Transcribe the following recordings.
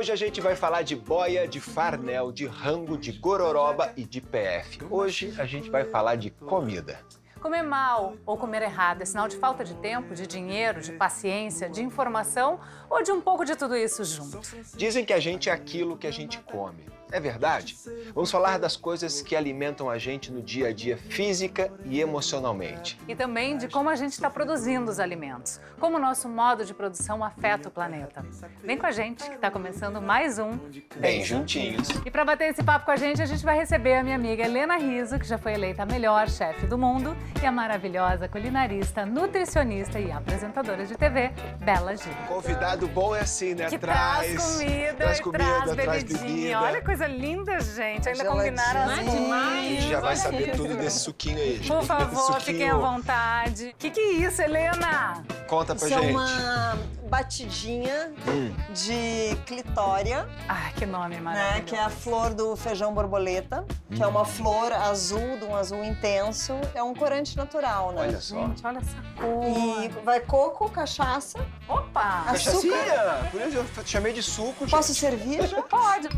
Hoje a gente vai falar de boia, de farnel, de rango, de gororoba e de PF. Hoje a gente vai falar de comida. Comer mal ou comer errado é sinal de falta de tempo, de dinheiro, de paciência, de informação ou de um pouco de tudo isso junto? Dizem que a gente é aquilo que a gente come. É verdade? Vamos falar das coisas que alimentam a gente no dia a dia, física e emocionalmente. E também de como a gente está produzindo os alimentos, como o nosso modo de produção afeta o planeta. Vem com a gente, que está começando mais um Bem Juntinhos. E para bater esse papo com a gente, a gente vai receber a minha amiga Helena Riso, que já foi eleita a melhor chefe do mundo, e a maravilhosa culinarista, nutricionista e apresentadora de TV, Bela Gil. Convidado bom é assim, né? Que traz, traz comida, traz, comida, traz bebidinha. Traz bebida. Olha coisa linda, gente. Ainda combinaram as coisas. A gente já vai saber tudo desse suquinho aí. Gente. Por favor, fiquem à vontade. O que, que é isso, Helena? Conta pra isso gente. é uma batidinha hum. de clitória. Ah, que nome maravilhoso. Né, que é a flor do feijão borboleta, hum. que é uma flor azul, de um azul intenso. É um corante natural, né? Olha só. Gente, olha essa cor. E vai coco, cachaça. Opa! Açúcar. Por isso eu chamei de suco. Posso servir já? Pode.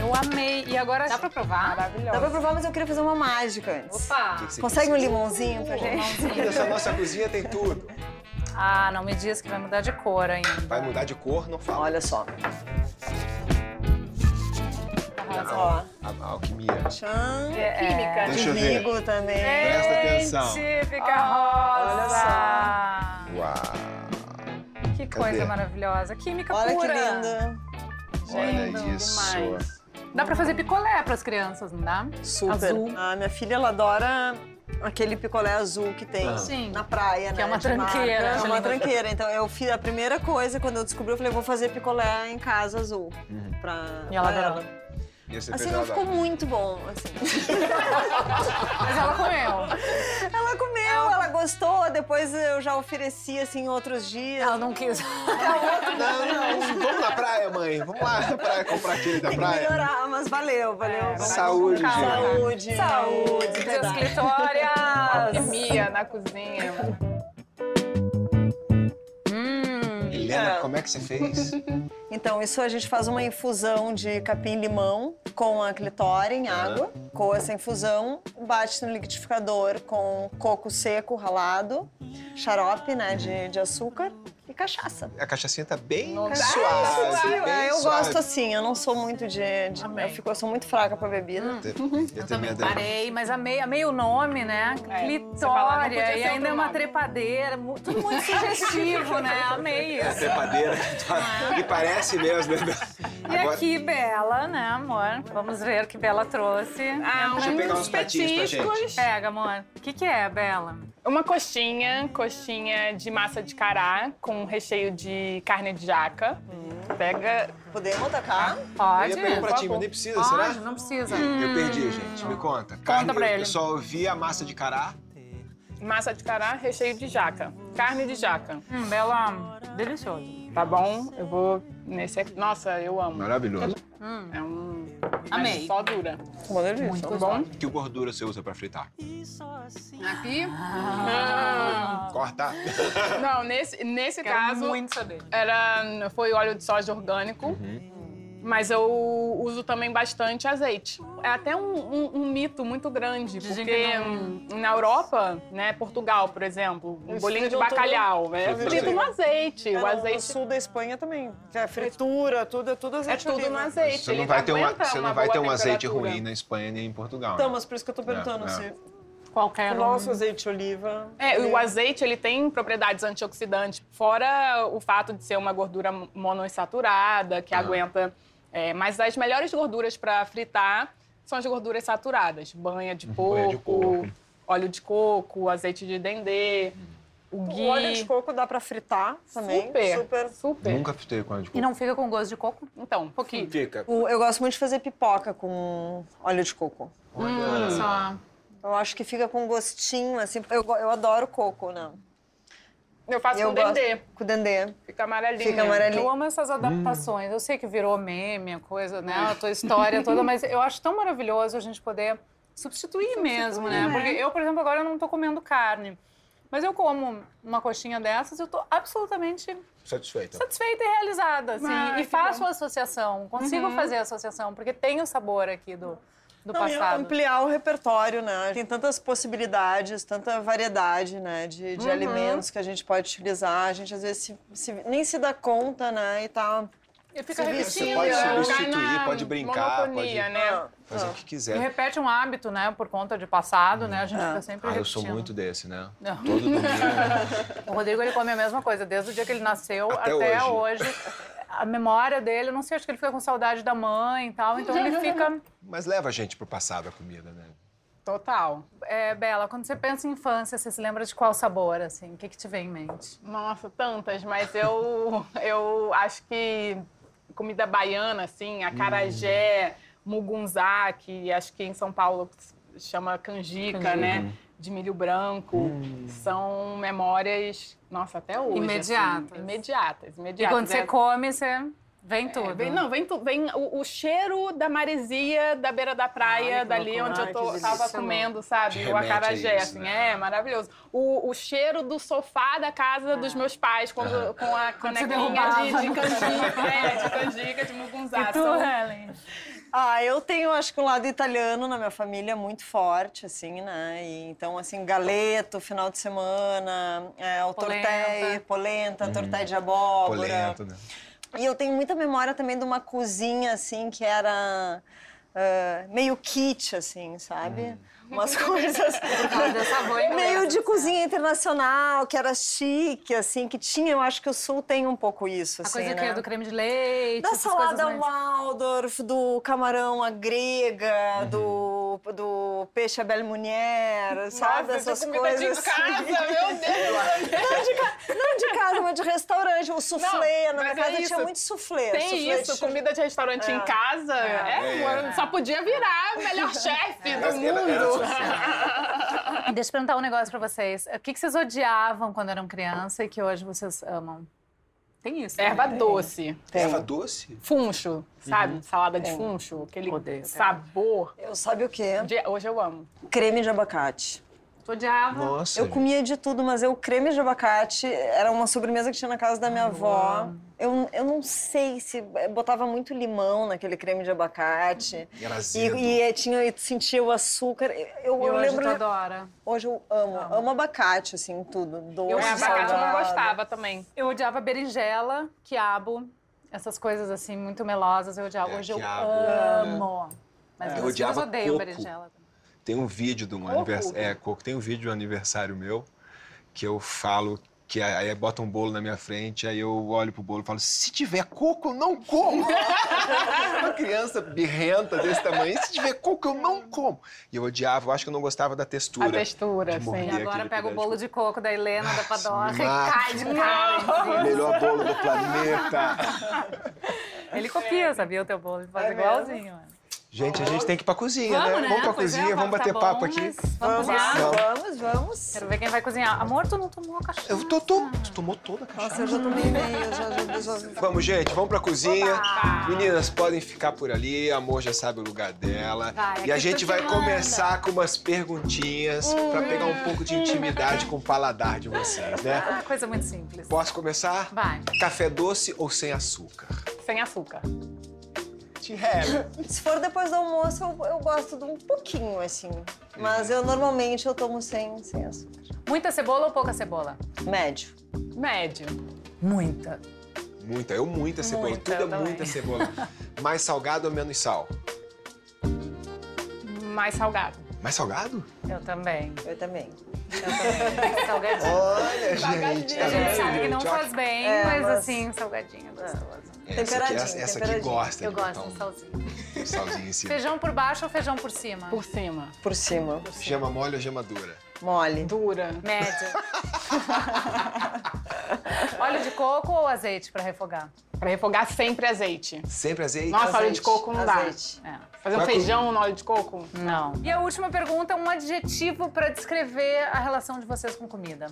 Eu amei. E agora dá pra provar? Maravilhoso. Dá pra provar, mas eu queria fazer uma mágica antes. Opa! Que que Consegue um limãozinho pra gente? Limãozinho. Essa nossa cozinha tem tudo. Ah, não me diz que vai mudar de cor ainda. Vai mudar de cor? Não fala. Olha só. Ó. A, alquimia. Tchan. É, Química. Deixa de trigo também. Presta atenção. fica rosa. Olha só. Uau. Que coisa Cadê? maravilhosa. Química Olha pura. que linda. Olha Lindo isso. demais. Dá pra fazer picolé pras crianças, não dá? Super. Azul. A minha filha, ela adora aquele picolé azul que tem Sim. na praia, Que né? é uma de tranqueira. marca. É uma Linda. tranqueira. Então, eu fiz a primeira coisa, quando eu descobri, eu falei, vou fazer picolé em casa azul. Pra, E ela pra adorou. Assim, fez não ela- ficou muito bom, assim. Mas ela comeu. Ela comeu, ela gostou, depois eu já ofereci, assim, outros dias. Ela não quis. Não, não, vamos na praia, mãe. Vamos lá na praia comprar aquele da Tem que praia. melhorar, mas valeu, valeu. É, Saúde, gente. Saúde. Saúde, seus verdade. clitórias. Alquimia na cozinha. Hum. Helena, como é que você fez? Então, isso a gente faz uma infusão de capim-limão com a clitória em água. Com essa infusão, bate no liquidificador com coco seco ralado, xarope, né, de, de açúcar cachaça. A cachaçinha tá bem Nossa. suave. bem É, eu suave. gosto assim, eu não sou muito de... de eu, fico, eu sou muito fraca pra bebida. Eu, também adoro. Parei, mas amei, amei o nome, né? É, fala, Clitória. ser E ainda é uma nome. trepadeira. Tudo muito sugestivo, né? Amei A isso. trepadeira. E parece mesmo, né? E aqui, Bela, né, amor? Vamos ver o que Bela trouxe. Ah, Deixa eu pegar uns pratinhos pra gente. petiscos. Pega, amor. O que, que é, Bela? Uma coxinha, coxinha de massa de cará com recheio de carne de jaca. Pega. Podemos tacar? Pode? Eu ia pegar um pratinho, mas nem precisa, Pode, será? não precisa. Eu perdi, gente. Me conta. Carne, pra eu- ele. Eu só ouvi a massa de cará. Massa de cará, recheio de jaca. Carne de jaca. Hum, Bela, delicioso. Tá bom? Eu vou nesse aqui. Nossa, eu amo. Maravilhoso. É um. Amei. Só dura. Uma delícia. Muito Tá bom? Que gordura você usa pra fritar? Aqui? Corta. Não, nesse, nesse Quero caso. muito saber. Era, foi óleo de soja orgânico. Mas eu uso também bastante azeite. É até um, um- um mito muito grande, Dizem porque que não- na Europa, né, Portugal, por exemplo, um Eles bolinho de fritam tudo- bacalhau, é Frito no azeite. É, O no- azeite No sul da Espanha também. Que a fritura, tudo é tudo é azeite tudo oliva. no azeite. Você não vai ter, uma, você não uma vai ter um azeite ruim na Espanha nem em Portugal. Então, né? mas por isso que eu tô perguntando É, é. se Qualquer o um. nosso azeite de oliva... É, o azeite ele tem propriedades antioxidantes, fora o fato de ser uma gordura monoinsaturada, que Ah. aguenta. É, mas as melhores gorduras para fritar são as gorduras saturadas: banha de porco, Banha de porco. óleo de coco, azeite de dendê, o ghee. O óleo de coco dá pra fritar também. Super, Super. super. Nunca fritei com óleo de E coco. não fica com gosto de coco? Então, um pouquinho. Fica. O- Eu gosto muito de fazer pipoca com óleo de coco. Olha. Só. Eu acho que fica com gostinho, assim. Eu, eu adoro coco, né? Eu faço eu com dendê. Com dendê. Fica amarelinho. Fica amarelinho. Eu amo essas adaptações. Eu sei que virou meme, a coisa, né? A tua história toda, mas eu acho tão maravilhoso a gente poder substituir, mesmo, né? Porque eu, por exemplo, agora eu não tô comendo carne. Mas eu como uma coxinha dessas, eu tô absolutamente Satisfeita. satisfeita e realizada, assim. Ah, e faço bom. a associação, consigo fazer a associação, porque tem o sabor aqui do, do Não, e passado. ampliar o repertório, né? Tem tantas possibilidades, tanta variedade, né? De, de alimentos que a gente pode utilizar. A gente às vezes se- se- nem se dá conta, né? E tá. E fica Você repetindo. pode né? substituir, pode brincar, monotonia, pode- né? Fazer Ah. o que E quiser. repete um hábito, né? Por conta de passado, né? A gente É. fica sempre Ah, eu sou repetindo. muito desse, né? Não. Todo domingo. O Rodrigo, ele come a mesma coisa, desde o dia que ele nasceu Até até, hoje. hoje. A memória dele, eu não sei, acho que ele fica com saudade da mãe e tal, então ele fica... Mas leva a gente pro passado a comida, né? Total. É, Bela, quando você pensa em infância, você se lembra de qual sabor, assim? O que, que te vem em mente? Nossa, tantas, mas eu, eu acho que comida baiana, assim, acarajé, mugunzá, que acho que em São Paulo chama canjica, né? De milho branco. São memórias, nossa, até hoje. assim, Imediatas. imediatas, E imediatas. quando você É- come, você vem tudo. é, vem, não, vem, tu- vem o, o cheiro da maresia da beira da praia, Ai, dali loucura. onde Ai, eu tô, tava comendo, sabe? O acarajé, isso, assim, né? é maravilhoso. O, o cheiro do sofá da casa dos meus pais, quando, com a Quando você canequinha de, de canjica, é, de canjica, de mugunzá. E tu, São- Helen? Ah, eu tenho, acho que um lado italiano na minha família muito forte, assim, né? E, então, assim, galeto, final de semana, é, o Polenta. tortelli, polenta, tortelli de abóbora. Polenta, né? E eu tenho muita memória também de uma cozinha, assim, que era ah, meio kit, assim, sabe? Umas coisas... inglesa, meio de cozinha internacional, que era chique, assim, que tinha... Eu acho que o Sul tem um pouco isso, A assim, coisa que né? é do creme de leite, Da salada mais... Waldorf, do camarão à grega, do, do peixe à belle Munier, sabe? Nossa, Essas é coisas. de casa, meu Deus! Não de, ca- não de casa, mas de restaurante. O soufflé, Não, na minha mas é casa tinha muito soufflé. Tem soufflé isso, de- comida de restaurante É. em casa, é, É. só podia virar melhor chefe do mundo. Deixa eu perguntar um negócio pra vocês. O que, que vocês odiavam quando eram criança e que hoje vocês amam? Tem isso? né? Erva doce. Tem. Erva doce? Funcho, sabe? Salada de Tem. funcho, aquele Odeio, sabor. Eu sabe o quê? De- Hoje eu amo. Creme de abacate. Tu odiava? Nossa. Eu comia de tudo, mas eu creme de abacate era uma sobremesa que tinha na casa da minha avó. Eu, eu não sei se eh, botava muito limão naquele creme de abacate. E, azedo. e eh, tinha, eu sentia o açúcar. Eu, E eu hoje lembro. tu adora. Hoje eu amo, amo abacate, assim, tudo. Doce, Eu É, amo abacate eu não gostava também. Eu odiava berinjela, quiabo, essas coisas assim muito melosas. Eu odiava. É, hoje eu quiabo. amo. Mas Eu meus filhos odiava odeiam coco. berinjela. Também. Tem um vídeo de um aniversário. É, coco. Tem um vídeo de um aniversário meu que eu falo que aí bota um bolo na minha frente, aí eu olho pro bolo e falo: se tiver coco, eu não como. Uma criança birrenta desse tamanho, se tiver coco, eu não como. E eu odiava, eu acho que eu não gostava da textura. A textura, de sim. E agora pega o bolo de coco da Helena, da Padoca e cai de cara. Melhor bolo do planeta. Ele copia, sabia o teu bolo? Ele faz É igualzinho. mano. Gente, a gente tem que ir pra cozinha, Vamos, né? né? Vamos pra Pois é, cozinha, o vamos bater tá papo bom, aqui. Vamos Vamos, vamos, vamos. Quero ver quem vai cozinhar. Amor, tu não tomou a cachaça. Eu tô, tô, tu tomou toda a cachaça. Nossa, eu já tomei meio, já, já resolvi. Vamos, gente, vamos pra cozinha. Meninas, podem ficar por ali, amor já sabe o lugar dela. Vai, e a gente vai manda. começar com umas perguntinhas pra pegar um pouco de intimidade com o paladar de vocês, né? Ah, coisa muito simples. Posso começar? Vai. Café doce ou sem açúcar? Sem açúcar. Tirrelli. Se for depois do almoço, eu, eu gosto de um pouquinho, assim. Mas eu normalmente eu tomo sem, sem açúcar. Muita cebola ou pouca cebola? Médio. Médio. Muita. Muita, eu muita cebola. Muita, Tudo é também. muita cebola. Mais salgado ou menos sal? Mais salgado. Mais salgado? Eu também. Eu também. Eu também. Salgadinho. Olha, gente. tá A gente sabe que não faz bem, É, mas, mas- assim, salgadinho é gostoso. Essa aqui, Temperadinho, essa, aqui temperadinho. gosta Eu gosto de salzinho. um salzinho em cima. Feijão por baixo ou feijão por cima? Por cima. Por cima. Gema mole ou gema dura? Mole. Dura. Média. Óleo de coco ou azeite pra refogar? Pra refogar sempre azeite. Sempre azeite? Nossa, óleo Azeite, de coco não azeite. dá. É. Fazer um feijão no óleo de coco? Não. E a última pergunta, um adjetivo para descrever a relação de vocês com comida.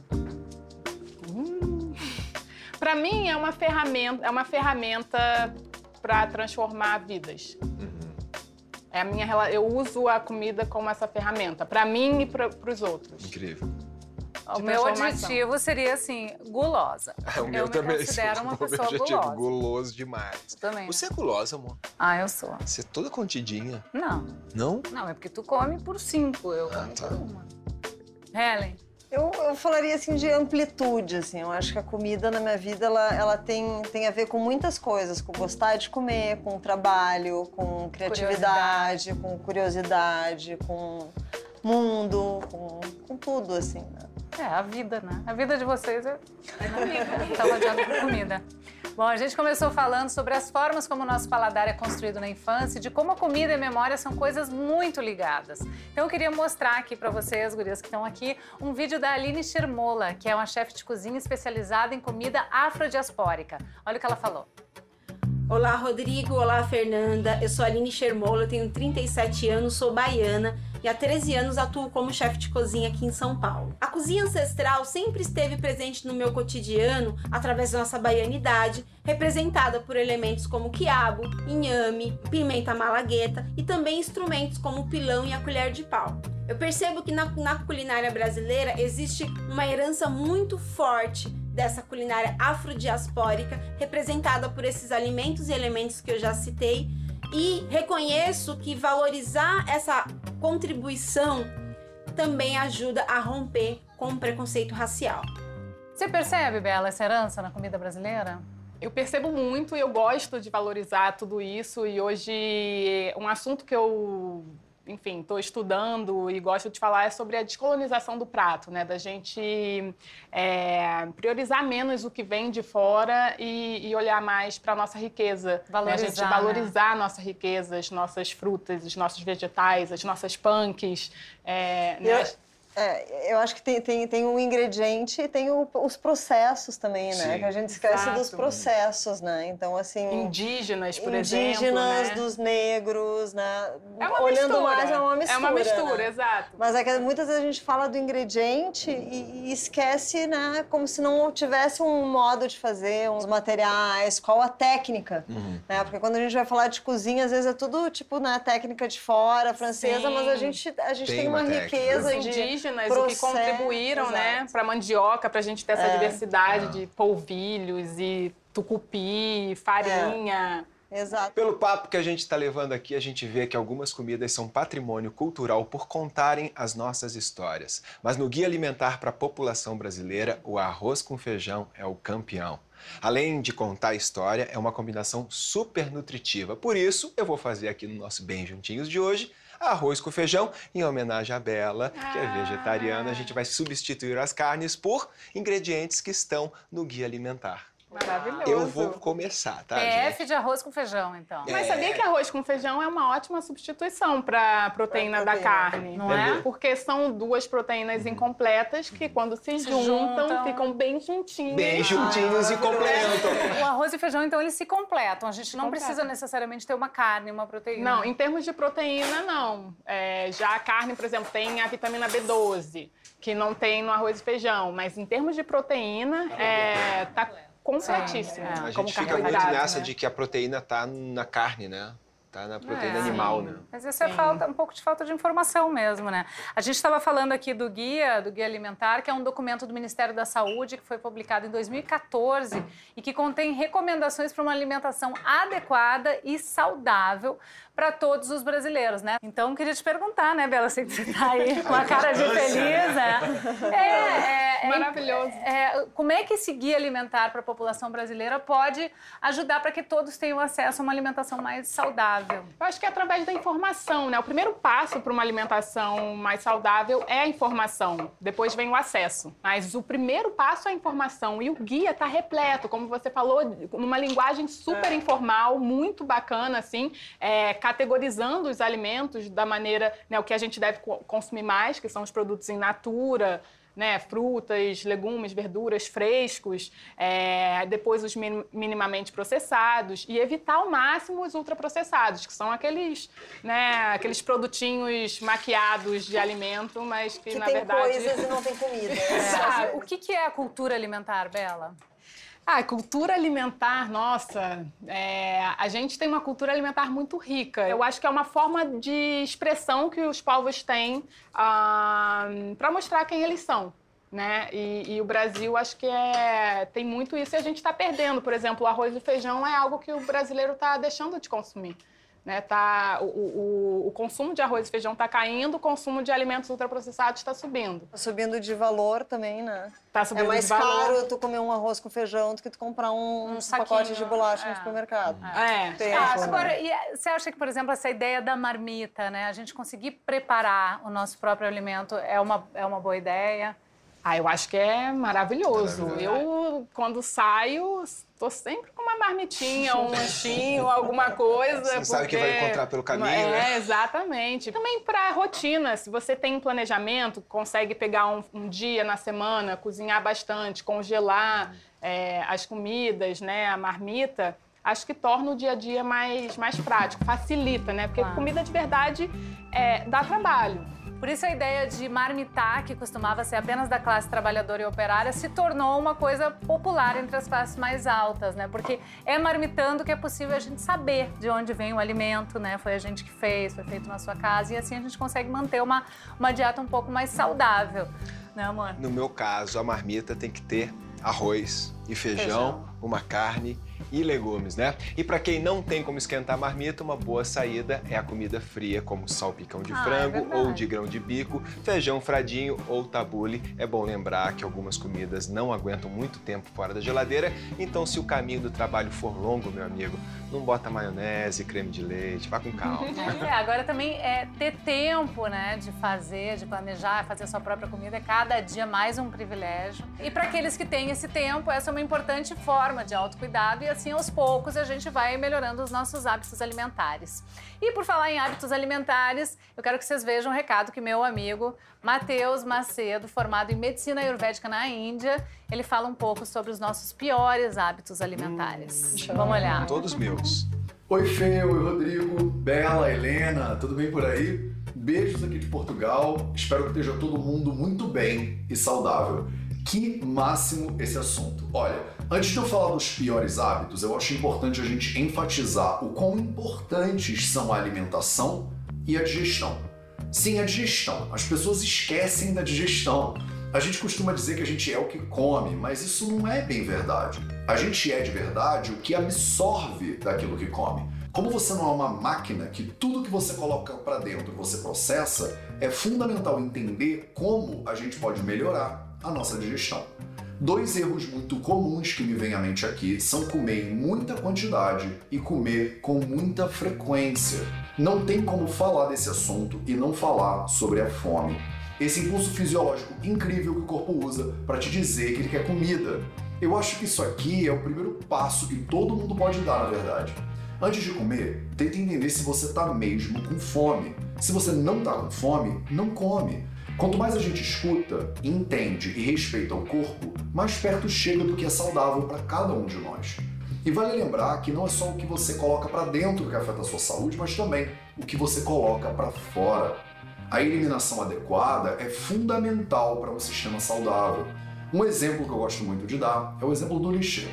Pra mim é uma ferramenta, é uma ferramenta para transformar vidas. É a minha eu uso a comida como essa ferramenta Pra mim e para os outros. Incrível. O De meu adjetivo seria assim, gulosa. o meu eu me também. considero uma pessoa gulosa. guloso demais. Também. Você é gulosa, amor? Ah, eu sou. Você é toda contidinha. Não, Não? não, é porque tu come por cinco, eu Ah, como tá. por uma. Helen, Eu, eu falaria assim de amplitude, assim. Eu acho que a comida na minha vida ela, ela tem, tem a ver com muitas coisas, com gostar de comer, com trabalho, com criatividade, com curiosidade, com mundo, com, com tudo, assim. Né? É a vida, né? A vida de vocês é tá rodeada por comida. Bom, a gente começou falando sobre as formas como o nosso paladar é construído na infância e de como a comida e a memória são coisas muito ligadas. Então eu queria mostrar aqui para vocês, gurias que estão aqui, um vídeo da Aline Shermola, que é uma chefe de cozinha especializada em comida afrodiaspórica. Olha o que ela falou. Olá, Rodrigo. Olá, Fernanda. Eu sou Aline Shermola, tenho 37 anos, sou baiana e há 13 anos atuo como chefe de cozinha aqui em São Paulo. A cozinha ancestral sempre esteve presente no meu cotidiano através da nossa baianidade, representada por elementos como quiabo, inhame, pimenta malagueta e também instrumentos como o pilão e a colher de pau. Eu percebo que na, na culinária brasileira existe uma herança muito forte dessa culinária afrodiaspórica, representada por esses alimentos e elementos que eu já citei, e reconheço que valorizar essa contribuição também ajuda a romper com o preconceito racial. Você percebe, Bela, essa herança na comida brasileira? Eu percebo muito e eu gosto de valorizar tudo isso. E hoje, um assunto que eu, enfim, estou estudando e gosto de falar é sobre a descolonização do prato, né? Da gente é, priorizar menos o que vem de fora e, e olhar mais para a nossa riqueza. né? A gente Valorizar, né? valorizar a nossa riqueza, as nossas frutas, os nossos vegetais, as nossas punks. É, né? Eu- É, eu acho que tem, tem, tem um ingrediente e tem o- os processos também, né? Sim. Que a gente esquece Exato. dos processos, né? Então, assim... Indígenas, por indígenas, exemplo. né? dos negros, né? É uma Olhando mistura. mais, é uma mistura. É uma mistura, né? exato. Mas é que muitas vezes a gente fala do ingrediente e, e esquece, né? Como se não tivesse um modo de fazer, uns materiais, qual a técnica, Uhum. né? Porque quando a gente vai falar de cozinha, às vezes é tudo, tipo, na técnica de fora, francesa, Sim. mas a gente, a gente Tem tem, uma, uma riqueza de indígenas, o que processo, contribuíram, né, exato. para mandioca, para a gente ter essa É. diversidade de polvilhos e tucupi, farinha. Exato. Pelo papo que a gente está levando aqui, a gente vê que algumas comidas são patrimônio cultural por contarem as nossas histórias. Mas no Guia Alimentar para a População Brasileira, o arroz com feijão é o campeão. Além de contar a história, é uma combinação super nutritiva. Por isso, eu vou fazer aqui no nosso Bem Juntinhos de hoje arroz com feijão em homenagem à Bela, que é vegetariana. A gente vai substituir as carnes por ingredientes que estão no Guia Alimentar. Maravilhoso. Eu vou começar, tá, gente? PF de arroz com feijão, então. Mas sabia que arroz com feijão é uma ótima substituição para proteína Pra da proteína. carne? Não é? Porque são duas proteínas incompletas que, quando se, juntam, juntam. ficam bem juntinhas. Bem juntinhos e complementam. O arroz e feijão, então, eles se completam. A gente não Completam. precisa necessariamente ter uma carne, uma proteína. Não, em termos de proteína, não. É, já a carne, por exemplo, tem a vitamina B12, que não tem no arroz e feijão. Mas em termos de proteína, é, tá completíssimo. Sim, é. A como gente fica muito carboidrato, nessa né? de que a proteína tá na carne, né? Tá na proteína É. animal, Sim. né? Mas isso é falta, um pouco de falta de informação mesmo, né? A gente estava falando aqui do guia, do guia alimentar, que é um documento do Ministério da Saúde que foi publicado em 2014 e que contém recomendações para uma alimentação adequada e saudável para todos os brasileiros, né? Então, queria te perguntar, né, Bela, sei que você está aí com a cara de feliz, né? É, é, é, Maravilhoso. é, como é que esse guia alimentar para a população brasileira pode ajudar para que todos tenham acesso a uma alimentação mais saudável? Eu acho que é através da informação, né? O primeiro passo para uma alimentação mais saudável é a informação. Depois vem o acesso. Mas o primeiro passo é a informação. E o guia está repleto, como você falou, numa linguagem super informal, muito bacana, assim, é, categorizando os alimentos da maneira, né, o que a gente deve co- consumir mais, que são os produtos em natura, né, frutas, legumes, verduras frescos, é, depois os minimamente processados e evitar ao máximo os ultraprocessados, que são aqueles, né, aqueles produtinhos maquiados de alimento, mas que, que na tem verdade... coisas e não tem comida. É. O que, que é a cultura alimentar, Bela? Ah, cultura alimentar, nossa, é, a gente tem uma cultura alimentar muito rica. Eu acho que é uma forma de expressão que os povos têm ah, para mostrar quem eles são. Né? E, e, o Brasil, acho que é, tem muito isso e a gente está perdendo. Por exemplo, o arroz e feijão é algo que o brasileiro está deixando de consumir. Né, tá, o, o, o, consumo de arroz e feijão está caindo, o consumo de alimentos ultraprocessados está subindo. Está subindo de valor também, né? Tá subindo é mais de valor. caro tu comer um arroz com feijão do que tu comprar um, um pacote de bolacha é. no supermercado. É. Tempo, ah, né? agora, e você acha que, por exemplo, essa ideia da marmita, né? A gente conseguir preparar o nosso próprio alimento é uma, é uma boa ideia? Ah, eu acho que é maravilhoso. Eu, quando saio, estou sempre com uma marmitinha, um lanchinho, alguma coisa. Você porque... sabe que vai encontrar pelo caminho, é, né? exatamente. Também para rotina, se você tem um planejamento, consegue pegar um, um dia na semana, cozinhar bastante, congelar é, as comidas, né, a marmita, acho que torna o dia a dia mais, mais prático, facilita, né? Porque comida de verdade é, dá trabalho. Por isso a ideia de marmitar, que costumava ser apenas da classe trabalhadora e operária, se tornou uma coisa popular entre as classes mais altas, né? Porque é marmitando que é possível a gente saber de onde vem o alimento, né? Foi a gente que fez, foi feito na sua casa, e assim a gente consegue manter uma, uma dieta um pouco mais saudável, né, amor? No meu caso, a marmita tem que ter arroz e feijão, Feijão. uma carne e legumes, né? E para quem não tem como esquentar a marmita, uma boa saída é a comida fria, como salpicão de Ah, é frango verdade. ou de grão de bico, feijão fradinho ou tabule. É bom lembrar que algumas comidas não aguentam muito tempo fora da geladeira, então se o caminho do trabalho for longo, meu amigo, não bota maionese, creme de leite, vá com calma. É, agora também é ter tempo, né, de fazer, de planejar, fazer a sua própria comida é cada dia mais um privilégio. E para aqueles que têm esse tempo, essa é uma importante forma de autocuidado e assim aos poucos a gente vai melhorando os nossos hábitos alimentares. E por falar em hábitos alimentares, eu quero que vocês vejam um recado que meu amigo Matheus Macedo, formado em medicina ayurvédica na Índia, ele fala um pouco sobre os nossos piores hábitos alimentares. Vamos olhar. Todos meus. Oi, Fê, oi, Rodrigo, Bela, Helena, tudo bem por aí? Beijos aqui de Portugal, espero que esteja todo mundo muito bem e saudável. Que máximo esse assunto. Olha, antes de eu falar dos piores hábitos, eu acho importante a gente enfatizar o quão importantes são a alimentação e a digestão. Sim, a digestão. As pessoas esquecem da digestão. A gente costuma dizer que a gente é o que come, mas isso não é bem verdade. A gente é de verdade o que absorve daquilo que come. Como você não é uma máquina que tudo que você coloca para dentro você processa, é fundamental entender como a gente pode melhorar a nossa digestão. Dois erros muito comuns que me vêm à mente aqui são comer em muita quantidade e comer com muita frequência. Não tem como falar desse assunto e não falar sobre a fome. Esse impulso fisiológico incrível que o corpo usa para te dizer que ele quer comida. Eu acho que isso aqui é o primeiro passo que todo mundo pode dar, na verdade. Antes de comer, tente entender se você está mesmo com fome. Se você não está com fome, não come. Quanto mais a gente escuta, entende e respeita o corpo, mais perto chega do que é saudável para cada um de nós. E vale lembrar que não é só o que você coloca para dentro que afeta a sua saúde, mas também o que você coloca para fora. A eliminação adequada é fundamental para um sistema saudável. Um exemplo que eu gosto muito de dar é o exemplo do lixeiro.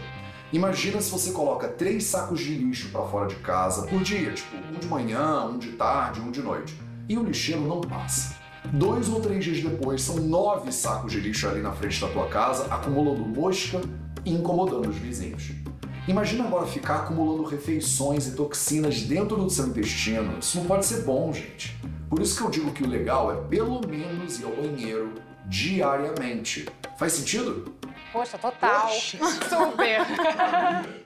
Imagina se você coloca três sacos de lixo para fora de casa por dia, tipo um de manhã, um de tarde, um de noite, e o lixeiro não passa. Dois ou três dias depois, são nove sacos de lixo ali na frente da tua casa, acumulando mosca e incomodando os vizinhos. Imagina agora ficar acumulando refeições e toxinas dentro do seu intestino. Isso não pode ser bom, gente. Por isso que eu digo que o legal é pelo menos ir ao banheiro diariamente. Faz sentido? Poxa, total. Super.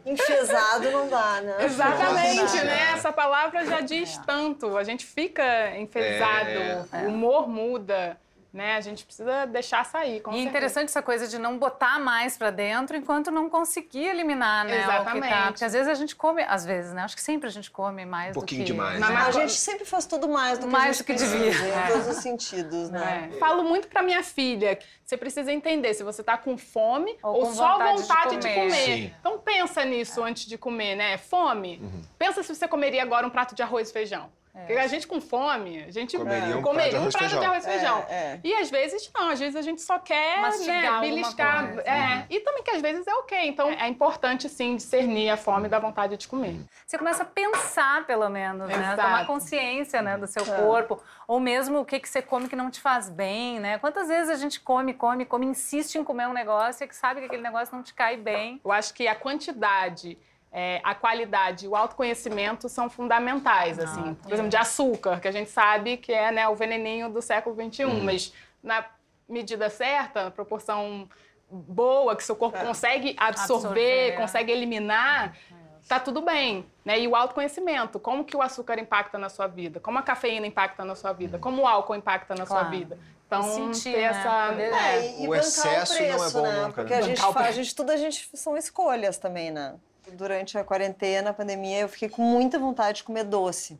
Enfesado não dá, né? Exatamente, né? Essa palavra já diz tanto. A gente fica enfesado, o humor muda. Né? A gente precisa deixar sair. Com e é certeza. interessante essa coisa de não botar mais pra dentro enquanto não conseguir eliminar, né? O que tá. Exatamente. Porque às vezes a gente come, às vezes, né? Acho que sempre a gente come mais Um pouquinho do que... demais, Mas- né? A mas- gente sempre faz tudo mais do que Mais a gente do que precisa, devia. em É. todos os sentidos, né? É. Falo muito pra minha filha que você precisa entender se você tá com fome Ou ou, com só vontade de vontade de comer. comer. Sim. Então pensa nisso antes de comer, né? Fome. Pensa se você comeria agora um prato de arroz e feijão. Porque a gente com fome, a gente Comeria um comeria prato de arroz e um prato de arroz e feijão. É, é. E às vezes não, às vezes a gente só quer Mastigar né, beliscar. coisa. É. E também que às vezes é ok. Então é importante sim discernir a fome da vontade de comer. Você começa a pensar, pelo menos, né? Exato. Tomar consciência né, do seu corpo. Ou mesmo o que, que você come que não te faz bem, né? Quantas vezes a gente come, come, come, insiste em comer um negócio e que sabe que aquele negócio não te cai bem. Eu acho que a quantidade, é, a qualidade e o autoconhecimento são fundamentais, assim. Por exemplo, de açúcar, que a gente sabe que é né, o veneninho do século XXI, mas na medida certa, na proporção boa, que seu corpo consegue absorver, Absorver. consegue eliminar, tá tudo bem. Né? E o autoconhecimento, como que o açúcar impacta na sua vida, como a cafeína impacta na sua vida, como o álcool impacta na sua Claro. vida. Então, sentir, ter né? essa... É. É, e, O excesso o não é preço, bom né? nunca, Porque né? a gente faz, a preço. gente, tudo a gente são escolhas também, né? Durante a quarentena, a pandemia, eu fiquei com muita vontade de comer doce.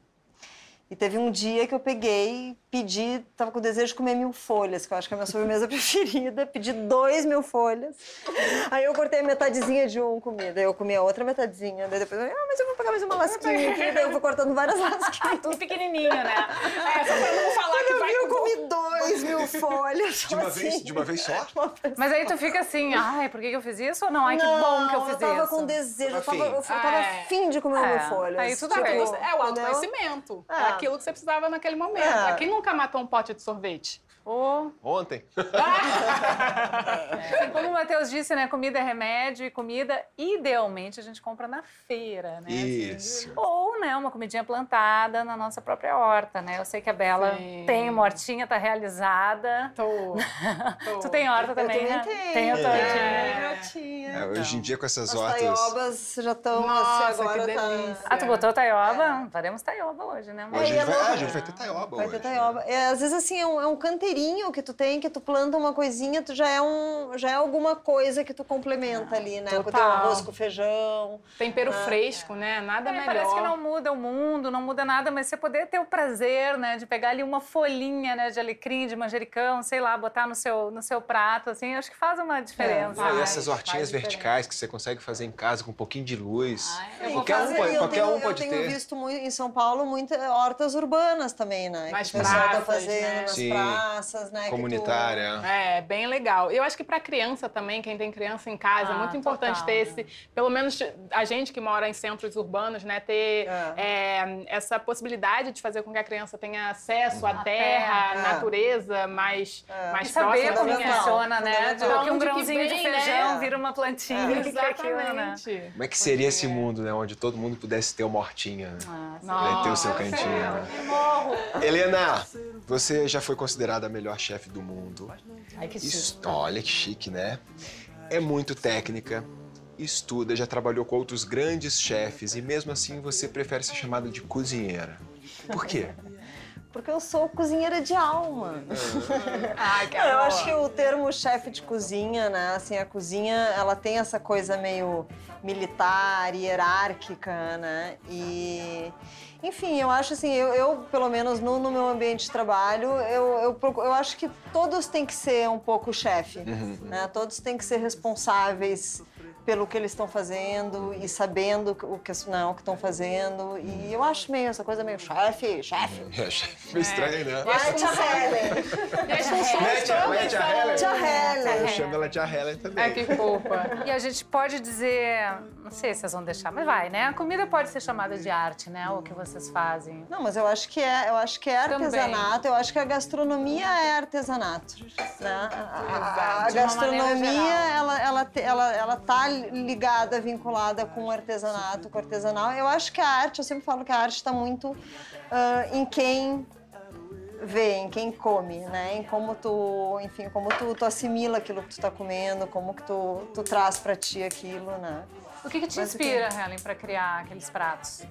E teve um dia que eu peguei, pedi, tava com desejo de comer mil folhas, que eu acho que é a minha sobremesa preferida. Pedi dois mil folhas. Aí eu cortei a metadezinha de um comi. Daí eu comi a outra metadezinha. Daí depois, eu, ah, mas eu vou pegar mais uma lasquinha aqui. Daí eu vou cortando várias lasquinhas. Tudo pequenininho, né? É, só pra não falar que eu vai eu com comi dois mil folhas. De uma assim. vez, de uma vez só? Mas aí tu fica assim, ai, por que que eu fiz isso? Ou não, ai, que bom que eu fiz tava isso. com desejo, eu Tava tava, eu afim. tava É. afim de comer É. mil folhas. Aí tudo Tipo, bem. é o autoconhecimento. É. Aquilo que você precisava naquele momento. É. Quem nunca matou um pote de sorvete? Ou, Ontem. assim, como o Matheus disse, né? Comida é remédio e comida, idealmente, a gente compra na feira, né? Assim, Isso. ou, né, uma comidinha plantada na nossa própria horta, né? Eu sei que a Bela Sim. tem uma hortinha, tá realizada. Tô. tô. Tu tem horta Eu também, né? tenho. Tem a tua É. hortinha. É, hoje em dia, com essas As hortas. taiobas já estão Nossa, assim, agora que tá... delícia. Ah, tu botou taioba? Faremos taioba hoje, né? Hoje a É, gente é vai, ah, a gente vai ter taioba Vai hoje. ter taioba. É, às vezes, assim, é um, é um que tu tem, que tu planta uma coisinha, tu já é, um, já é alguma coisa que tu complementa ali, né? Com o teu total. arroz com feijão. Tempero fresco, né? Nada É, melhor. parece que não muda o mundo, não muda nada, mas você poder ter o prazer, né, de pegar ali uma folhinha, né, de alecrim, de manjericão, sei lá, botar no seu, no seu prato, assim, acho que faz uma diferença. Ah, e né? essas hortinhas diferença. verticais que você consegue fazer em casa com um pouquinho de luz. Ah, eu vou qualquer um fazer. pode, E eu qualquer tenho, um pode eu tenho ter. visto muito, em São Paulo muitas hortas urbanas também, né? Nas que o pessoal tá praças, fazendo né? nas Sim. praças, né? que tu- Comunitária. É, bem legal. Eu acho que para criança também, quem tem criança em casa, é Ah, muito importante total, ter né? esse, pelo menos a gente que mora em centros urbanos, né, ter é, essa possibilidade de fazer com que a criança tenha acesso à terra, terra. à natureza mais, É. mais E saber próxima. como assim, é. funciona, né? De fundamental. que um Onde que grãozinho de vem, feijão né? vira uma plantinha. é aquilo, né? Exatamente. Como é que seria esse mundo, né? Onde todo mundo pudesse ter uma hortinha. né? Ah, ter o seu cantinho. né? morro. Helena, você já foi considerada a melhor chefe do mundo. Ai, que chique. Isso- olha que chique, né? É muito técnica, estuda, já trabalhou com outros grandes chefes e mesmo assim você prefere ser chamada de cozinheira. Por quê? Porque eu sou cozinheira de alma. Ai, que Não, eu acho que o termo chefe de cozinha, né? Assim, a cozinha, ela tem essa coisa meio militar, hierárquica, né? E, enfim, eu acho assim, eu, eu, pelo menos no, no meu ambiente de trabalho, eu, eu, eu acho que todos têm que ser um pouco chefe, né? Todos têm que ser responsáveis pelo que eles estão fazendo e sabendo o que não o que estão fazendo e eu acho meio essa coisa meio chefe chefe É, chefe meio estranho, né? Ai, tia Helen Né, tia- tia Helen? tia Helen Eu chamo ela de Helen também. Ai, que fofa. E a gente pode dizer, não sei se vocês vão deixar, mas vai, né? A comida pode ser chamada de arte, né? O que vocês fazem. Não, mas eu acho que é, eu acho que é Também. artesanato, eu acho que a gastronomia é artesanato. Né? A, a- a gastronomia, ela, ela, ela, ela tá ligada, vinculada com o artesanato, com o artesanal. Eu acho que a arte, eu sempre falo que a arte está muito ah, em quem vê, em quem come, né? Em como tu, enfim, como tu, tu assimila aquilo que tu tá comendo, como que tu, tu traz pra ti aquilo, né? O que, que te inspira, Helen, pra criar aqueles pratos?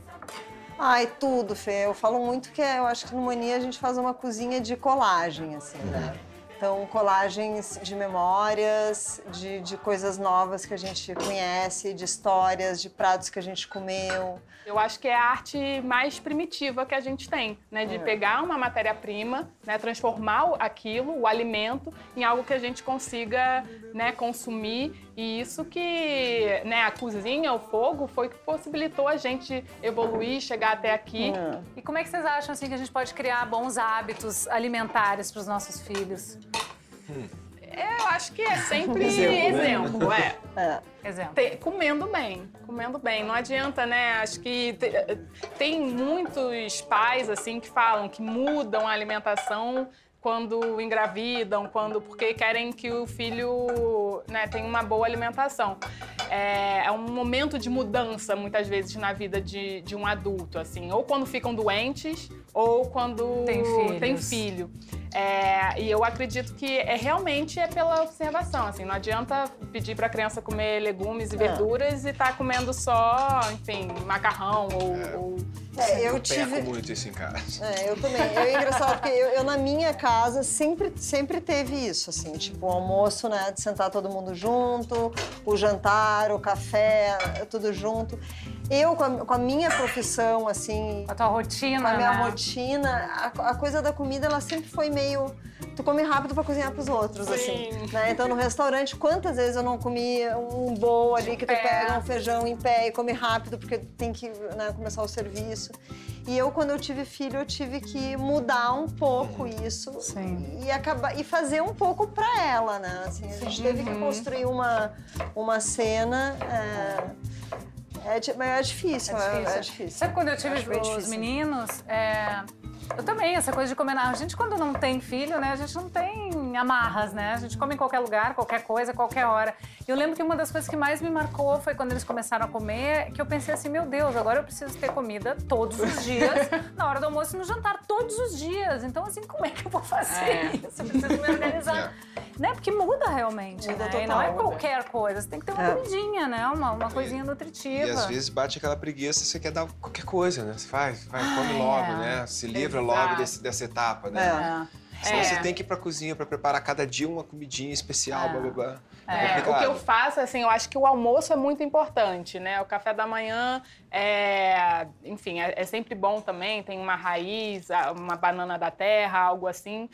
Ai, tudo, Fê. Eu falo muito que é- eu acho que no Mania a gente faz uma cozinha de colagem, assim, né? Então, colagens de memórias, de, de coisas novas que a gente conhece, de histórias, de pratos que a gente comeu. Eu acho que é a arte mais primitiva que a gente tem, né? De É. pegar uma matéria-prima, né? transformar aquilo, o alimento, em algo que a gente consiga né? consumir. E isso que né? a cozinha, o fogo, foi que possibilitou a gente evoluir, chegar até aqui. É. E como é que vocês acham assim que a gente pode criar bons hábitos alimentares para os nossos filhos? Eu acho que é sempre Exemplo, exemplo, né? é. É. Exemplo. Comendo bem, comendo bem. Não adianta, né? Acho que te- tem muitos pais assim que falam que mudam a alimentação quando engravidam, quando porque querem que o filho né, tenha uma boa alimentação. É, é um momento de mudança muitas vezes na vida de, de um adulto, assim, ou quando ficam doentes ou quando Tem filhos. tem filho. É, e eu acredito que é realmente é pela observação, assim, não adianta pedir para a criança comer legumes e É. verduras e estar comendo só, enfim, macarrão ou, ou É, eu Eu tive. muito isso em casa. É, eu também. É engraçado porque eu, eu, na minha casa sempre, sempre teve isso, assim, tipo o almoço, né, de sentar todo mundo junto, o jantar, o café, tudo junto. Eu, com a, com a minha profissão, assim, A tua rotina, com a minha né? rotina, a, a coisa da comida, ela sempre foi meio... Tu come rápido pra cozinhar pros outros, assim. Né? Então, no restaurante, quantas vezes eu não comi um bowl ali que tu pega um feijão em pé e come rápido porque tem que né, começar o serviço. E eu, quando eu tive filho, eu tive que mudar um pouco isso Sim. e acabar e fazer um pouco pra ela, né? Assim, a gente teve que construir uma, uma cena. É, é, mas é difícil, É é, difícil. é difícil. Sabe quando eu tive Acho bem os difícil. meninos? é, Eu também, essa coisa de comer na... A gente, quando não tem filho, né? A gente não tem amarras, né? A gente come em qualquer lugar, qualquer coisa, qualquer hora. E eu lembro que uma das coisas que mais me marcou foi quando eles começaram a comer, que eu pensei assim, meu Deus, agora eu preciso ter comida todos os dias, na hora do almoço e no jantar, todos os dias. Então, assim, como é que eu vou fazer É. isso? Eu preciso me organizar. Né? Porque muda realmente, Muda né? total, E não é qualquer coisa. Você tem que ter uma É. comidinha, né? Uma, uma coisinha nutritiva. E às vezes bate aquela preguiça, você quer dar qualquer coisa, né? Você faz, vai, come Ah, logo, é. né? Se livra Exato. logo desse, dessa etapa, né? É. Senão É. você tem que ir pra cozinha pra preparar cada dia uma comidinha especial, É. blá blá blá. É, o complicado. que eu faço, assim, eu acho que o almoço é muito importante, né? O café da manhã, é, enfim, é, é sempre bom também, tem uma raiz, uma banana da terra, algo assim.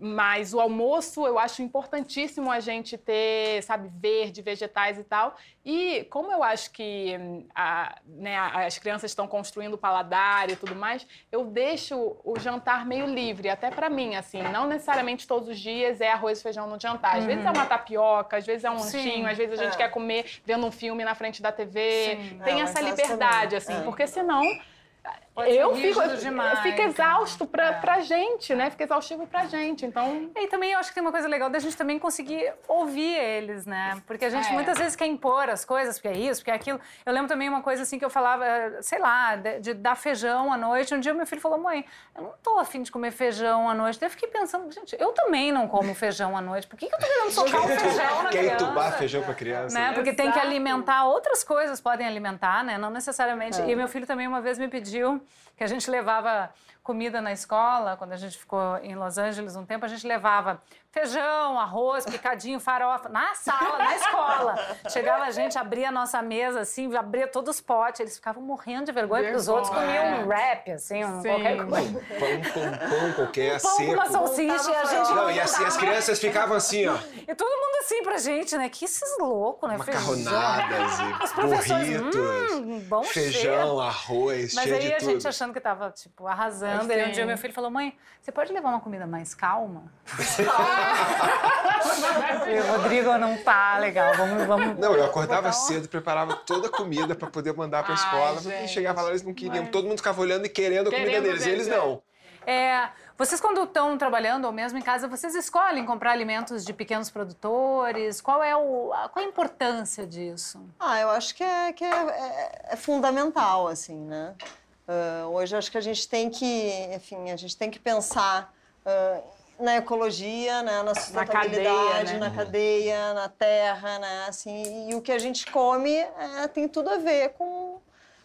Mas o almoço eu acho importantíssimo a gente ter, sabe, verde, vegetais e tal. E como eu acho que a- né, as crianças estão construindo o paladar e tudo mais, eu deixo o jantar meio livre, até pra mim, assim. Não necessariamente todos os dias é arroz e feijão no jantar. Às vezes é uma tapioca, às vezes é um lanchinho, às vezes a gente É. quer comer vendo um filme na frente da TV. Sim. Tem É, essa essa liberdade, assim, É. porque senão Pode eu fico, demais, né? exausto pra, É. pra gente, né? Fica exaustivo pra gente. Então, E também eu acho que tem uma coisa legal da gente também conseguir ouvir eles, né? Porque a gente É. muitas vezes quer impor as coisas, porque é isso, porque é aquilo. Eu lembro também uma coisa assim que eu falava, sei lá, de, de dar feijão à noite. Um dia meu filho falou, mãe, eu não tô afim de comer feijão à noite. Daí eu fiquei pensando, gente, eu também não como feijão à noite. Por que, que eu tô querendo socar o feijão na Quer criança? entubar feijão pra criança? né? Porque tem que Exato. alimentar, outras coisas podem alimentar, né? Não necessariamente. E meu filho também uma vez me pediu que a gente levava comida na escola, quando a gente ficou em Los Angeles um tempo, a gente levava feijão, arroz, picadinho, farofa, na sala, na escola. Chegava a gente, abria a nossa mesa, assim, abria todos os potes, eles ficavam morrendo de vergonha, porque os outros comiam um wrap, assim, um qualquer coisa. Pão com pão qualquer, Pão com seco. uma salsicha e a gente... Não, e assim, as crianças ficavam assim, ó, E todo mundo assim pra gente, né? Que esses loucos, né? macarronadas Os e professores, burritos, hum, bom cheiro. feijão, arroz, Mas cheio aí de a tudo. gente achando que tava, tipo, arrasando. E um dia meu filho falou, mãe, você pode levar uma comida mais calma? o Rodrigo não tá legal, vamos... vamos... Não, eu acordava botar um- cedo, preparava toda a comida pra poder mandar pra Ai, escola. E gente. chegava lá, eles não queriam. Todo mundo ficava olhando e querendo a comida Querendo deles. E eles não. É, vocês quando estão trabalhando ou mesmo em casa, vocês escolhem comprar alimentos de pequenos produtores? Qual é, o, a- qual é a importância disso? Ah, eu acho que é, que é, é- é fundamental, assim, né? Ah, hoje acho que a gente tem que, enfim, a gente tem que pensar ah, na ecologia, né? na sustentabilidade, né? na cadeia, na terra, né? Assim, e o que a gente come é, tem tudo a ver com,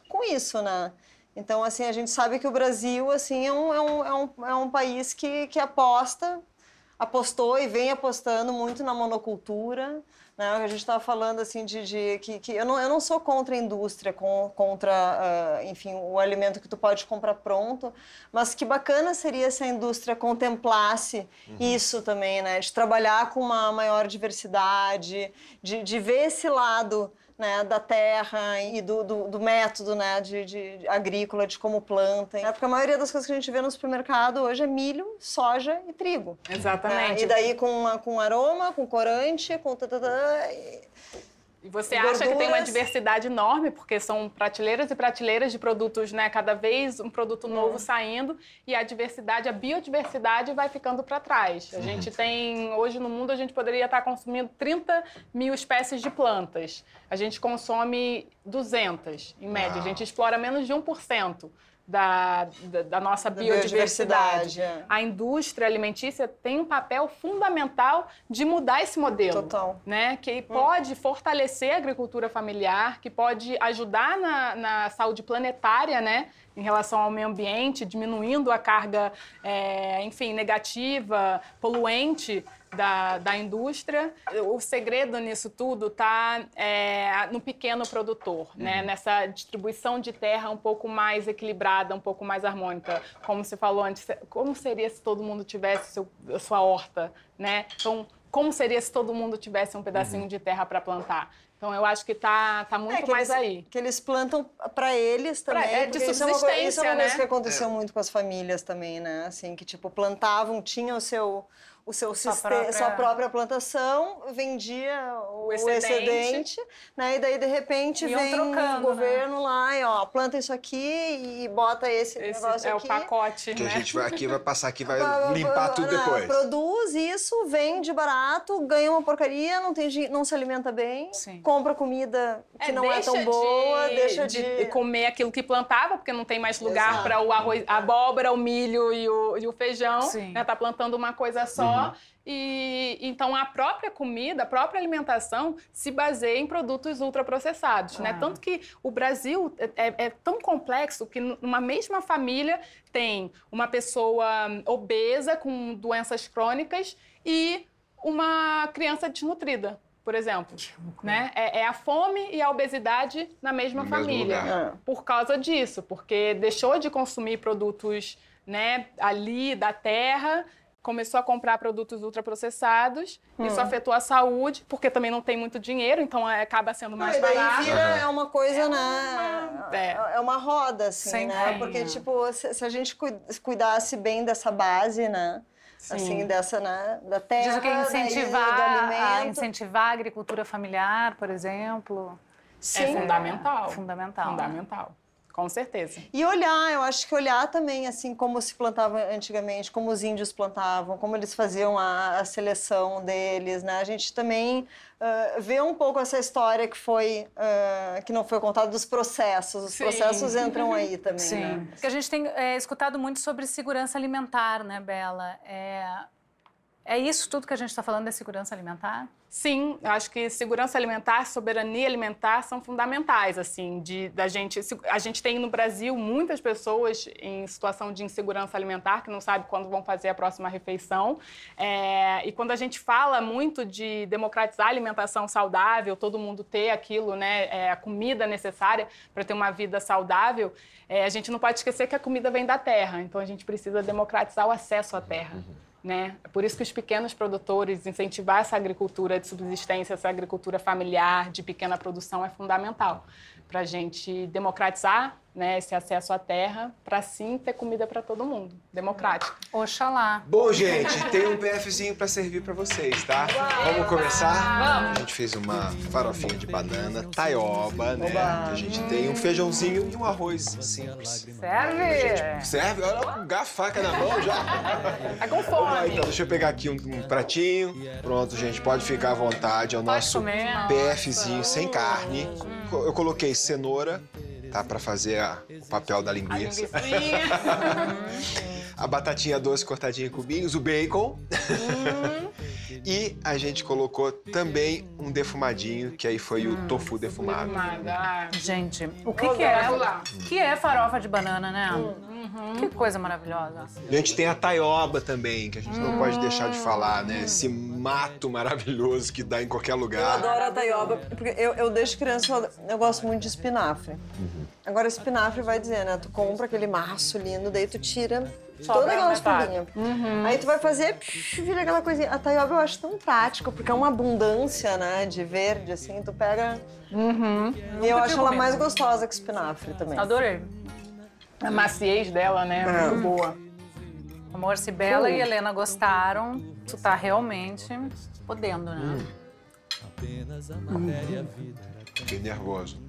com isso, né? Então, assim, a gente sabe que o Brasil, assim, é um, é um, é um, é um país que, que aposta apostou e vem apostando muito na monocultura. Né? A gente estava falando assim de, de que, que, eu, não, eu não sou contra a indústria, com, contra, uh, enfim, o alimento que tu pode comprar pronto, mas que bacana seria se a indústria contemplasse uhum. isso também, né? De trabalhar com uma maior diversidade, de, de ver esse lado né, da terra e do, do, do método né, de, de, agrícola, de como planta. Né? Porque a maioria das coisas que a gente vê no supermercado hoje é milho, soja e trigo. Exatamente. Né? E daí com, uma, com aroma, com corante, com... Tatatá, e e você acha que tem uma diversidade enorme, porque são prateleiras e prateleiras de produtos, né? Cada vez um produto novo saindo e a diversidade, a biodiversidade vai ficando para trás. A gente tem, hoje no mundo, a gente poderia estar consumindo 30 mil espécies de plantas. A gente consome 200, em média. A gente explora menos de 1% da, da, da nossa da biodiversidade. é. A indústria alimentícia tem um papel fundamental de mudar esse modelo. Total. Né? Que hum. pode fortalecer a agricultura familiar, que pode ajudar na, na saúde planetária, né? Em relação ao meio ambiente, diminuindo a carga, é, enfim, negativa, poluente da, da indústria. O segredo nisso tudo está é, no pequeno produtor, né? uhum. né? nessa distribuição de terra um pouco mais equilibrada, um pouco mais harmônica. Como você falou antes, como seria se todo mundo tivesse seu, a sua horta? Né? Então, como seria se todo mundo tivesse um pedacinho uhum. de terra para plantar? Então eu acho que tá, tá muito é, mais eles, aí. Que eles plantam para eles também. Pra, é de subsistência, isso é uma, isso é uma né? coisa que aconteceu é. muito com as famílias também, né? Assim, que tipo plantavam, tinham o seu o seu sua, própria... sua própria plantação, vendia o, o excedente, excedente né? E daí, de repente, Iam vem trocando, o né? governo né? lá e, ó, planta isso aqui e bota esse, esse negócio é aqui. É o pacote, Que né? a gente vai aqui, vai passar aqui, vai limpar tudo depois. Produz isso, vende barato, ganha uma porcaria, não, tem, não se alimenta bem, Sim. compra comida que é, não é tão boa, de, deixa de... de... comer aquilo que plantava, porque não tem mais lugar para o arroz, a abóbora, o milho e o, e o feijão, Sim. né? Tá plantando uma coisa só. Uhum. E então a própria comida, a própria alimentação se baseia em produtos ultraprocessados, né? Tanto que o Brasil é, é, é, tão complexo que numa mesma família tem uma pessoa obesa com doenças crônicas e uma criança desnutrida, por exemplo, né? É, é, a fome e a obesidade na mesma no família por causa disso, porque deixou de consumir produtos, né, ali da terra começou a comprar produtos ultraprocessados. Hum. Isso afetou a saúde, porque também não tem muito dinheiro, então é, acaba sendo mais barato. Daí vira, é uma coisa, é né? Uma, é. é uma roda, assim, Sem né? Fim. Porque, tipo, se, se, a gente cuidasse bem dessa base, né? Sim. Assim, dessa, né? Da terra, Diz que incentivar, do alimento. A incentivar a agricultura familiar, por exemplo. Sim. É fundamental. Fundamental. Fundamental. Com certeza. E olhar, eu acho que olhar também, assim, como se plantava antigamente, como os índios plantavam, como eles faziam a, a seleção deles, né? A gente também uh, vê um pouco essa história que foi, uh, que não foi contada dos processos. Os Sim. processos entram aí também, Sim. né? Porque a gente tem é, escutado muito sobre segurança alimentar, né, Bela? É, é isso tudo que a gente está falando, é segurança alimentar? Sim, eu acho que segurança alimentar, soberania alimentar são fundamentais, assim, de da gente. A gente tem no Brasil muitas pessoas em situação de insegurança alimentar que não sabe quando vão fazer a próxima refeição. É, e quando a gente fala muito de democratizar a alimentação saudável, todo mundo ter aquilo, né, é, a comida necessária para ter uma vida saudável, é, a gente não pode esquecer que a comida vem da terra. Então a gente precisa democratizar o acesso à terra. Uhum. Né? Por isso que os pequenos produtores, incentivar essa agricultura de subsistência, essa agricultura familiar, de pequena produção, é fundamental para a gente democratizar né, esse acesso à terra para sim ter comida para todo mundo, democrático. Oxalá. Bom, gente, tem um PFzinho para servir para vocês, tá? Vamos começar? Vamos. A gente fez uma farofinha de banana, taioba, né? A gente tem um feijãozinho e um arroz simples. Serve? Gente, serve? Olha, a faca na mão já. Tá com fome. então, deixa eu pegar aqui um, um, pratinho. Pronto, gente, pode ficar à vontade. É o nosso. PFzinho sem carne. Eu coloquei cenoura, tá? Para fazer a, o papel da linguiça. A, a batatinha doce cortadinha em cubinhos, o bacon. Hum. E a gente colocou também um defumadinho, que aí foi hum. o tofu defumado. Defumada. Gente, o que, que é? O que é farofa de banana, né? Hum. Que coisa maravilhosa. A gente tem a taioba também, que a gente não pode deixar de falar, né? Esse mato maravilhoso que dá em qualquer Eu lugar. adoro a taioba, porque eu, eu desde criança eu, eu gosto muito de espinafre. Agora, espinafre vai dizer, né? Tu compra aquele maço lindo, daí tu tira toda aquela metade. espinha. Aí tu vai fazer, psh, vira aquela coisinha. A taioba eu acho tão prática, porque é uma abundância, né, de verde, assim, tu pega... E eu acho ela mais gostosa que espinafre também. Adorei. A maciez dela, né? É. Muito boa. Amor, se Bela e Helena gostaram, tu tá realmente podendo, né? Fiquei nervoso.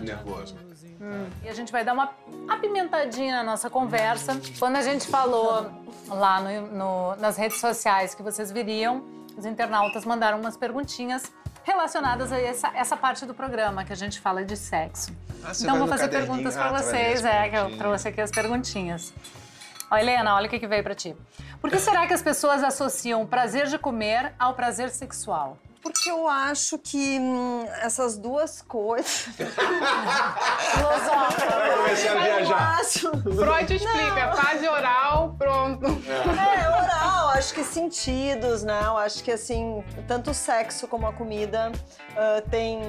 Muito nervoso. E a gente vai dar uma apimentadinha na nossa conversa. Quando a gente falou lá no- no- nas redes sociais que vocês viriam, os internautas mandaram umas perguntinhas relacionadas a essa, essa parte do programa que a gente fala de sexo. Ah, então vou fazer perguntas Ah, vai vocês, é, que eu trouxe aqui as perguntinhas. Ó, Helena, olha o que, que veio pra ti. Por que será que as pessoas associam o prazer de comer ao prazer sexual? Porque eu acho que hum, essas duas coisas... Comecei a Eu viajar. acho... Freud explica, fase oral, pronto. É, oral, acho que sentidos, né? Eu acho que assim, tanto o sexo como a comida ah, tem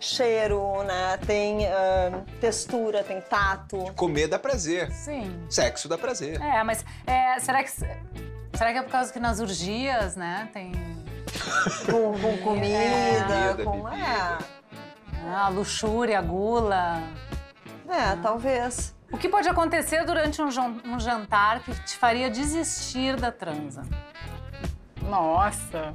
cheiro, né? Tem ah, textura, tem tato. Comer dá prazer. Sim. Sexo dá prazer. É, mas é, será que será que é por causa que nas urgias, né, tem Com, com comida, Comida, com. bebida. ah, a luxúria, a gula? É, é, talvez. O que pode acontecer durante um, um jantar que te faria desistir da transa? Nossa.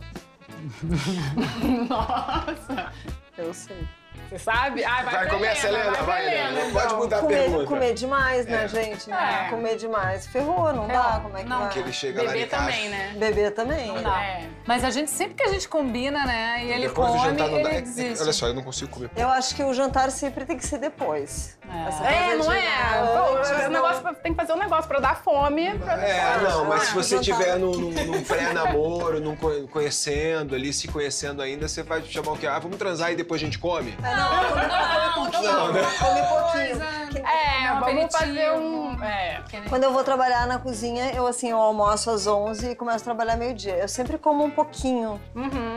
Nossa. Eu sei. Você sabe? Ah, vai, Vai, começa, Helena, Helena. Vai, Helena. Não então. pode mudar a Comer, pergunta. comer demais, né, É. gente? É. Comer demais. Ferrou, não dá? Como é que Não, vai? Que ele chega lá Bebê casa. também, né? Beber também. Não dá. É. Mas a gente, sempre que a gente combina, né, e ele Depois do come, não dá. ele É- desiste. Olha só, eu não consigo comer. Eu acho que o jantar sempre tem que ser depois. É. É, não é? né, Pô, não. negócio pra- tem que fazer um negócio pra dar fome. Pra É, não, mas se você tiver num, num- pré-namoro, num co- conhecendo ali, se conhecendo ainda, você vai chamar o quê? Ah, vamos transar e depois a gente come? É, não, come, come pouquinho. Não, né? Come pouquinho. É, Um vamos fazer um. É. Quando eu vou trabalhar na cozinha, eu assim, eu almoço às 11 e começo a trabalhar meio-dia. Eu sempre como um pouquinho.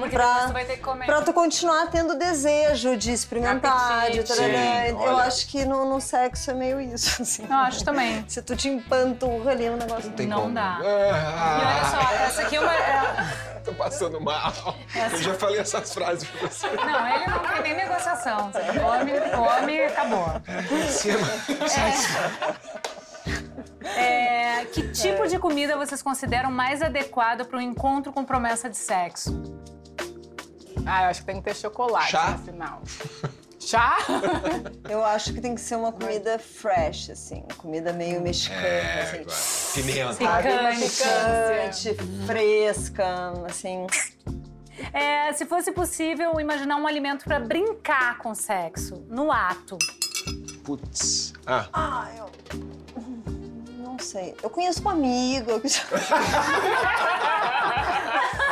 Porque pra- tu vai ter que comer. Pra tu continuar tendo desejo de experimentar, de Eu olha. acho que no, no sexo é meio isso, assim. Eu acho também. Se tu te empanturra ali, o negócio Tem Não como. dá. Ah, E olha só, essa aqui é uma... é- Tô passando mal. Eu já falei essas frases pra você. Não, ele não tem nem negociação. Você come, come e acabou. Em cima. É, que tipo de comida vocês consideram mais adequado para um encontro com promessa de sexo? Ah, eu acho que tem que ter chocolate Chá? no final. Chá? Eu acho que tem que ser uma comida fresh, assim. Comida meio mexicana, É, assim. Pimenta. Picante. Picante, fresca, assim. É, se fosse possível, imaginar um alimento para brincar com sexo, no ato. Putz. Ah, Ah, eu. Sei. Eu conheço uma amiga.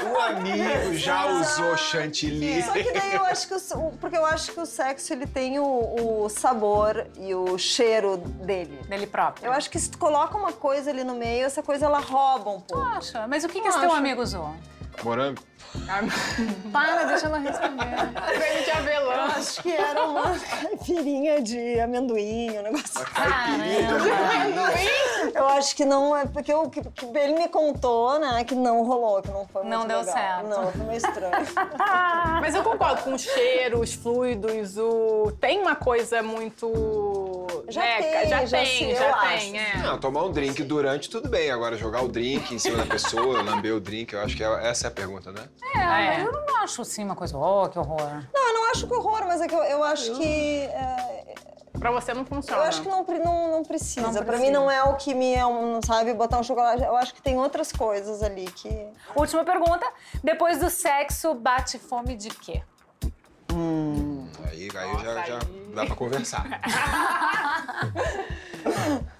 o amigo já usou chantilly. Só que daí eu acho que o, porque eu acho que o sexo ele tem o, o sabor e o cheiro dele. Dele próprio. Eu acho que se tu coloca uma coisa ali no meio, essa coisa ela rouba um pouco. Acha? Mas o que, que esse teu amigo usou? Morango? Para, deixa ela responder. Creme de avelã. Acho que era uma caipirinha de amendoim, um negócio. Caramba. Eu acho que não é porque o que, que ele me contou, né, que não rolou, que não foi muito Não deu legal. certo. Não, foi meio estranho. Mas eu concordo com o cheiro, os fluidos, o. Tem uma coisa muito. Já né, tem, já, já tem, já eu tem, acho. é. Não, tomar um drink durante, tudo bem. Agora, jogar o drink em cima da pessoa, lamber o drink, eu acho que é- essa é a pergunta, né? É, É. eu não acho assim uma coisa, oh, que horror. Não, eu não acho que horror, mas é que eu, eu acho que. é, Pra você não funciona. eu acho que não, não, não precisa. Não Pra precisa. mim não é o que me, é um, não sabe, botar um chocolate. Eu acho que tem outras coisas ali que. Última pergunta. Depois do sexo, bate fome de quê? Aí, aí já, já dá pra conversar.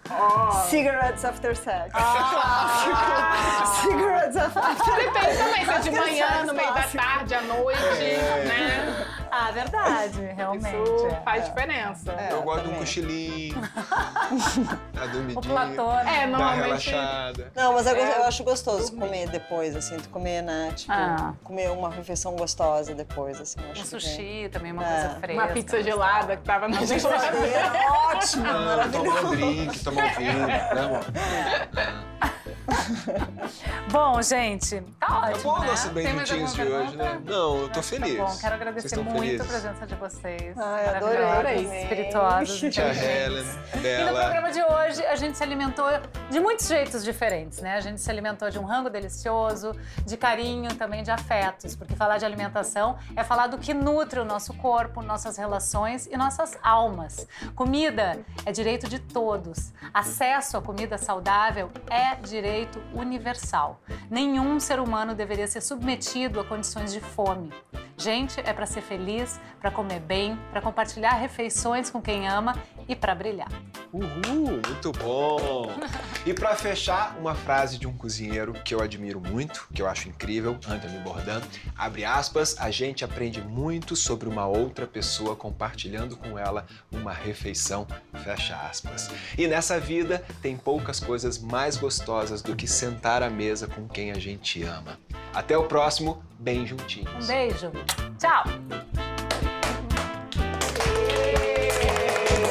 Cigarettes after sex. Clássico. Cigarettes after Depende também, se é de manhã, sex no meio da tarde, à noite, né? Ah, Ah, verdade, realmente. Isso é. faz diferença. É, eu gosto de um cochilinho. a dormidinha. O platô, né? É, normalmente. relaxada. Não, mas eu, go- eu acho gostoso comer depois, assim, tu comer, né? Tipo, Ah. comer uma refeição gostosa depois, assim. Um que sushi também, uma É. coisa fresca. Uma pizza gelada que tava na geladeira. É ótimo, Ah, maravilhoso. Um drink, toma um vinho, né, amor? Bom, gente, tá Tá ótimo, bom o né? nosso bem Tem mais juntinhos de alguma hoje, né? Não, eu tô feliz. Tá bom, quero agradecer muito felizes? a presença de vocês. Ai, adorei também. espirituosas. Tia. Helen, E no Bela. programa de hoje, a gente se alimentou de muitos jeitos diferentes, né? A gente se alimentou de um rango delicioso, de carinho, também de afetos, porque falar de alimentação é falar do que nutre o nosso corpo, nossas relações e nossas almas. Comida é direito de todos. Acesso à comida saudável é direito universal. Nenhum ser humano deveria ser submetido a condições de fome. Gente, é para ser feliz, para comer bem, para compartilhar refeições com quem ama e para brilhar. Uhul, muito bom! E pra fechar, uma frase de um cozinheiro que eu admiro muito, que eu acho incrível, Anthony Bourdain. Abre aspas, a gente aprende muito sobre uma outra pessoa compartilhando com ela uma refeição, fecha aspas. E nessa vida tem poucas coisas mais gostosas do que sentar à mesa com quem a gente ama. Até o próximo, bem juntinhos. Um beijo. Tchau.